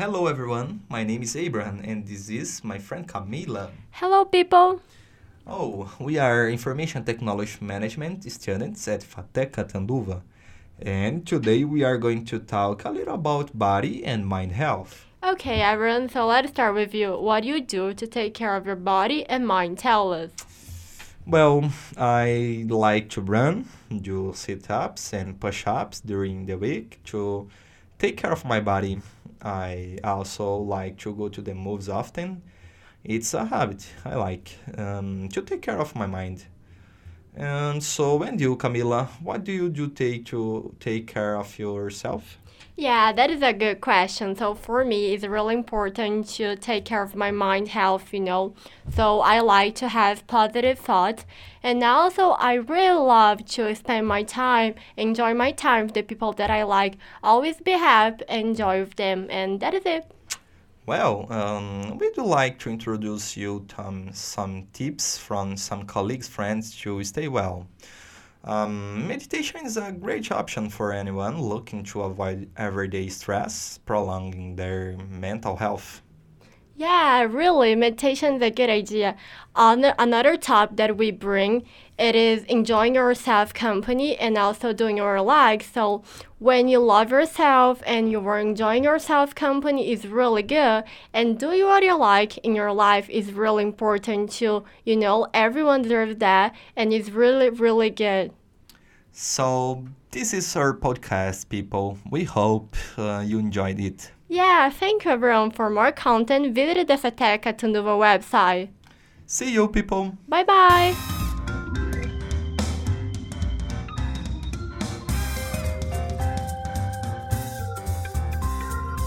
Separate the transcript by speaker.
Speaker 1: Hello everyone, my name is Abraham and this is my friend Camila.
Speaker 2: Hello, people.
Speaker 1: Oh, we are Information Technology Management students at FATEC Catanduva. And today we are going to talk a little about body and mind health.
Speaker 2: Okay, everyone, so let's start with you. What do you do to take care of your body and mind? Tell us.
Speaker 1: Well, I like to run, do sit ups and push ups during the week to take care of my body. I also like to go to the movies often. It's a habit I like um, to take care of my mind. And so, and you, Camila, what do you do take to take care of yourself?
Speaker 2: Yeah, that is a good question. So for me, it's really important to take care of my mind health, you know. So I like to have positive thoughts. And also, I really love to spend my time, enjoy my time with the people that I like. Always be happy, enjoy with them. And that is it.
Speaker 1: Well, um, we'd like to introduce you to some tips from some colleagues, friends to stay well. Um, meditation is a great option for anyone looking to avoid everyday stress, prolonging their mental health.
Speaker 2: Yeah, really, meditation is a good idea. On another top that we bring, it is enjoying yourself company and also doing your like. So when you love yourself and you are enjoying yourself company is really good and doing what you like in your life is really important too. You know, everyone deserves that and it's really, really good.
Speaker 1: So, this is our podcast, people. We hope uh, you enjoyed it.
Speaker 2: Yeah, thank you everyone for more content. Visit the FATEC Catanduva website.
Speaker 1: See you, people.
Speaker 2: Bye bye.